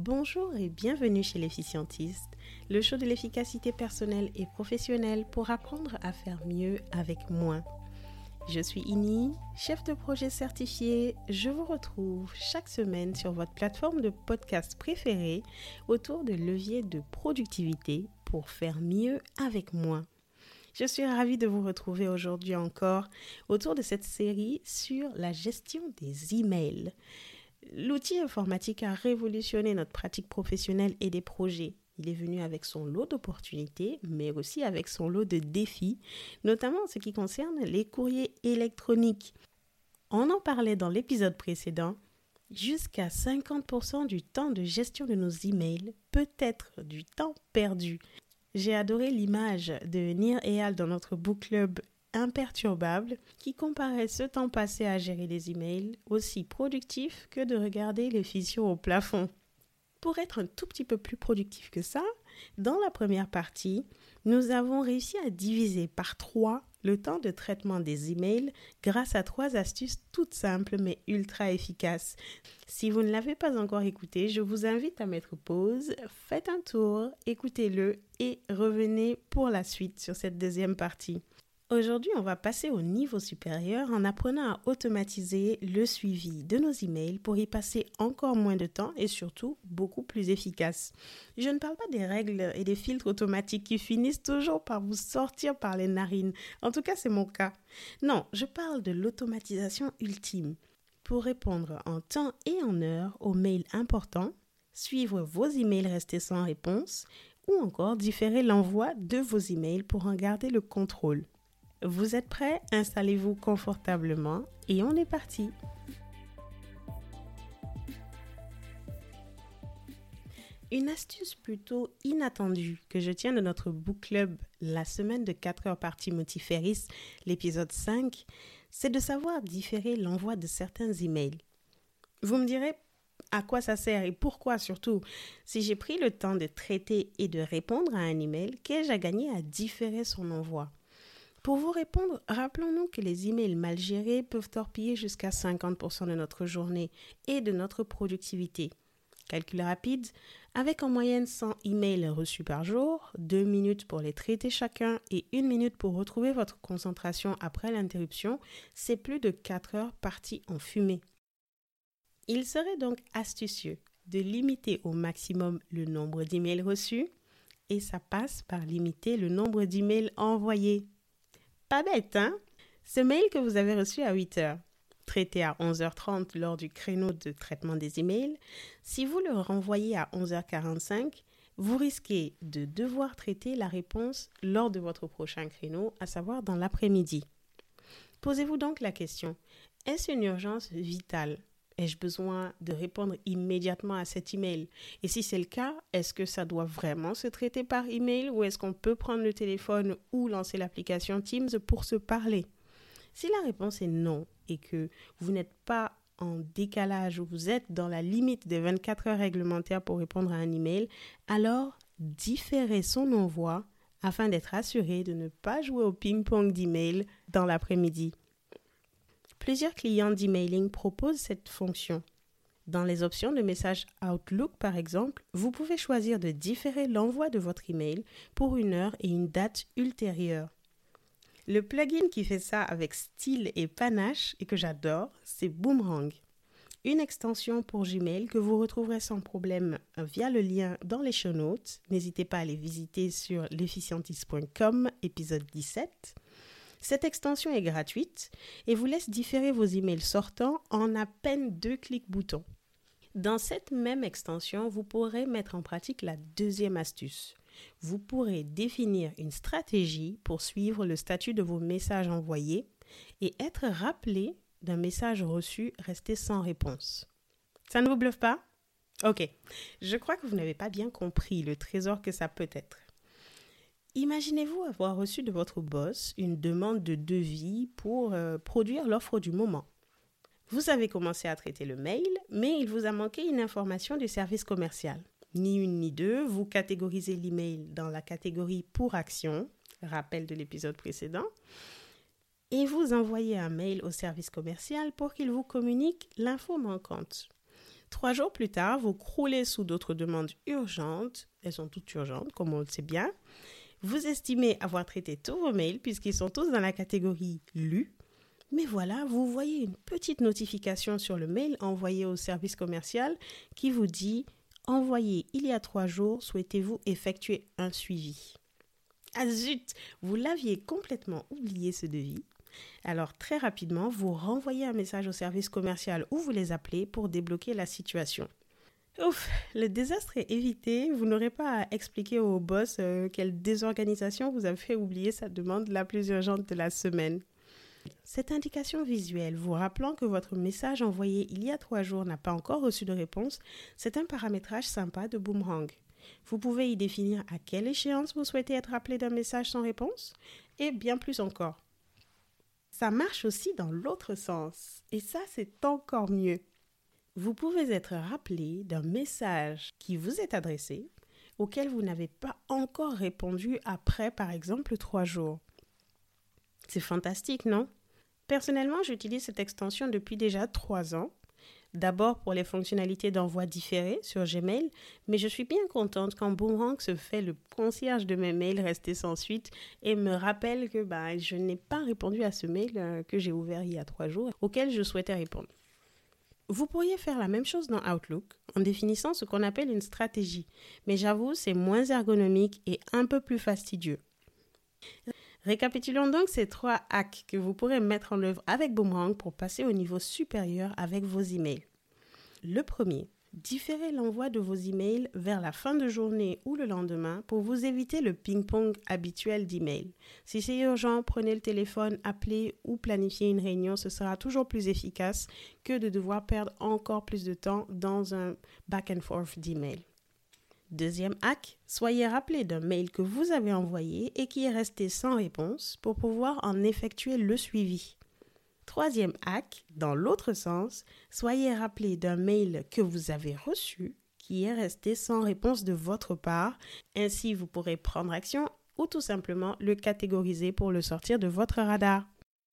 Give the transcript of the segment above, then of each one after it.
Bonjour et bienvenue chez l'efficientiste, le show de l'efficacité personnelle et professionnelle pour apprendre à faire mieux avec moins. Je suis Ini, chef de projet certifié. Je vous retrouve chaque semaine sur votre plateforme de podcast préférée autour de leviers de productivité pour faire mieux avec moins. Je suis ravie de vous retrouver aujourd'hui encore autour de cette série sur la gestion des emails. L'outil informatique a révolutionné notre pratique professionnelle et des projets. Il est venu avec son lot d'opportunités, mais aussi avec son lot de défis, notamment en ce qui concerne les courriers électroniques. On en parlait dans l'épisode précédent. Jusqu'à 50% du temps de gestion de nos emails peut être du temps perdu. J'ai adoré l'image de Nir Eyal dans notre book club imperturbable qui comparait ce temps passé à gérer les emails aussi productif que de regarder les fissures au plafond. Pour être un tout petit peu plus productif que ça, dans la première partie, nous avons réussi à diviser par trois le temps de traitement des emails grâce à trois astuces toutes simples mais ultra efficaces. Si vous ne l'avez pas encore écouté, je vous invite à mettre pause, faites un tour, écoutez-le et revenez pour la suite sur cette deuxième partie. Aujourd'hui, on va passer au niveau supérieur en apprenant à automatiser le suivi de nos emails pour y passer encore moins de temps et surtout beaucoup plus efficace. Je ne parle pas des règles et des filtres automatiques qui finissent toujours par vous sortir par les narines. En tout cas, c'est mon cas. Non, je parle de l'automatisation ultime. Pour répondre en temps et en heure aux mails importants, suivre vos emails restés sans réponse ou encore différer l'envoi de vos emails pour en garder le contrôle. Vous êtes prêts? Installez-vous confortablement et on est parti. Une astuce plutôt inattendue que je tiens de notre book club la semaine de 4 heures par Timothy l'épisode 5, c'est de savoir différer l'envoi de certains emails. Vous me direz à quoi ça sert et pourquoi surtout Si j'ai pris le temps de traiter et de répondre à un email, qu'ai-je à gagner à différer son envoi? Pour vous répondre, rappelons-nous que les emails mal gérés peuvent torpiller jusqu'à 50% de notre journée et de notre productivité. Calcul rapide, avec en moyenne 100 emails reçus par jour, 2 minutes pour les traiter chacun et 1 minute pour retrouver votre concentration après l'interruption, c'est plus de 4 heures parties en fumée. Il serait donc astucieux de limiter au maximum le nombre d'emails reçus et ça passe par limiter le nombre d'emails envoyés. Pas bête, hein? Ce mail que vous avez reçu à 8 heures, traité à 11h30 lors du créneau de traitement des emails, si vous le renvoyez à 11h45, vous risquez de devoir traiter la réponse lors de votre prochain créneau, à savoir dans l'après-midi. Posez-vous donc la question, est-ce une urgence vitale? Ai-je besoin de répondre immédiatement à cet email? Et si c'est le cas, est-ce que ça doit vraiment se traiter par email ou est-ce qu'on peut prendre le téléphone ou lancer l'application Teams pour se parler? Si la réponse est non et que vous n'êtes pas en décalage ou vous êtes dans la limite des 24 heures réglementaires pour répondre à un email, alors différez son envoi afin d'être assuré de ne pas jouer au ping-pong d'email dans l'après-midi. Plusieurs clients d'emailing proposent cette fonction. Dans les options de message Outlook, par exemple, vous pouvez choisir de différer l'envoi de votre email pour une heure et une date ultérieure. Le plugin qui fait ça avec style et panache et que j'adore, c'est Boomerang. Une extension pour Gmail que vous retrouverez sans problème via le lien dans les show notes. N'hésitez pas à les visiter sur l'efficientiste.com, épisode 17. Cette extension est gratuite et vous laisse différer vos emails sortants en à peine deux clics boutons. Dans cette même extension, vous pourrez mettre en pratique la deuxième astuce. Vous pourrez définir une stratégie pour suivre le statut de vos messages envoyés et être rappelé d'un message reçu resté sans réponse. Ça ne vous bluffe pas? Ok, je crois que vous n'avez pas bien compris le trésor que ça peut être. Imaginez-vous avoir reçu de votre boss une demande de devis pour euh, produire l'offre du moment. Vous avez commencé à traiter le mail, mais il vous a manqué une information du service commercial. Ni une ni deux, vous catégorisez l'email dans la catégorie pour action, rappel de l'épisode précédent, et vous envoyez un mail au service commercial pour qu'il vous communique l'info manquante. Trois jours plus tard, vous croulez sous d'autres demandes urgentes. Elles sont toutes urgentes, comme on le sait bien. Vous estimez avoir traité tous vos mails puisqu'ils sont tous dans la catégorie lus. Mais voilà, vous voyez une petite notification sur le mail envoyé au service commercial qui vous dit Envoyé il y a trois jours, souhaitez-vous effectuer un suivi? Ah zut Vous l'aviez complètement oublié ce devis. Alors très rapidement, vous renvoyez un message au service commercial ou vous les appelez pour débloquer la situation. Ouf, le désastre est évité. Vous n'aurez pas à expliquer au boss euh, quelle désorganisation vous a fait oublier sa demande la plus urgente de la semaine. Cette indication visuelle vous rappelant que votre message envoyé il y a trois jours n'a pas encore reçu de réponse, c'est un paramétrage sympa de Boomerang. Vous pouvez y définir à quelle échéance vous souhaitez être appelé d'un message sans réponse et bien plus encore. Ça marche aussi dans l'autre sens et ça c'est encore mieux. Vous pouvez être rappelé d'un message qui vous est adressé auquel vous n'avez pas encore répondu après par exemple trois jours. C'est fantastique, non? Personnellement, j'utilise cette extension depuis déjà trois ans. D'abord pour les fonctionnalités d'envoi différé sur Gmail, mais je suis bien contente quand Boomerang se fait le concierge de mes mails restés sans suite et me rappelle que bah, je n'ai pas répondu à ce mail euh, que j'ai ouvert il y a trois jours, auquel je souhaitais répondre. Vous pourriez faire la même chose dans Outlook en définissant ce qu'on appelle une stratégie, mais j'avoue, c'est moins ergonomique et un peu plus fastidieux. Récapitulons donc ces trois hacks que vous pourrez mettre en œuvre avec Boomerang pour passer au niveau supérieur avec vos emails. Le premier, différez l'envoi de vos emails vers la fin de journée ou le lendemain pour vous éviter le ping-pong habituel d'emails. Si c'est urgent, prenez le téléphone, appelez ou planifiez une réunion, ce sera toujours plus efficace que de devoir perdre encore plus de temps dans un back and forth d'emails. Deuxième hack, soyez rappelé d'un mail que vous avez envoyé et qui est resté sans réponse pour pouvoir en effectuer le suivi. Troisième hack, dans l'autre sens, soyez rappelé d'un mail que vous avez reçu qui est resté sans réponse de votre part. Ainsi, vous pourrez prendre action ou tout simplement le catégoriser pour le sortir de votre radar.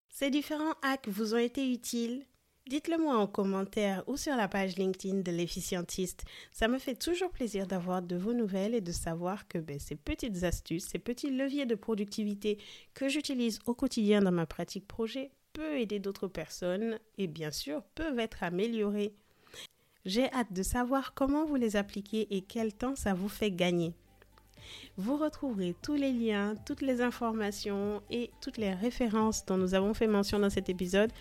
Ces différents hacks vous ont été utiles Dites-le moi en commentaire ou sur la page LinkedIn de l'efficientiste. Ça me fait toujours plaisir d'avoir de vos nouvelles et de savoir que ben, ces petites astuces, ces petits leviers de productivité que j'utilise au quotidien dans ma pratique projet aider d'autres personnes et bien sûr peuvent être améliorés. J'ai hâte de savoir comment vous les appliquez et quel temps ça vous fait gagner. Vous retrouverez tous les liens, toutes les informations et toutes les références dont nous avons fait mention dans cet épisode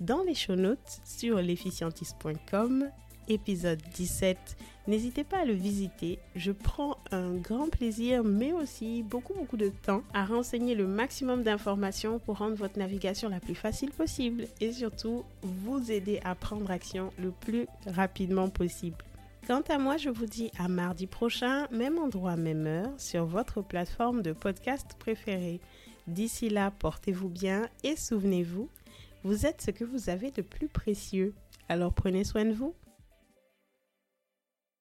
dans les show notes sur l'efficientiste.com, épisode 17. N'hésitez pas à le visiter. Je prends un grand plaisir, mais aussi beaucoup, beaucoup de temps à renseigner le maximum d'informations pour rendre votre navigation la plus facile possible et surtout vous aider à prendre action le plus rapidement possible. Quant à moi, je vous dis à mardi prochain, même endroit, même heure, sur votre plateforme de podcast préférée. D'ici là, portez-vous bien et souvenez-vous, vous êtes ce que vous avez de plus précieux. Alors prenez soin de vous.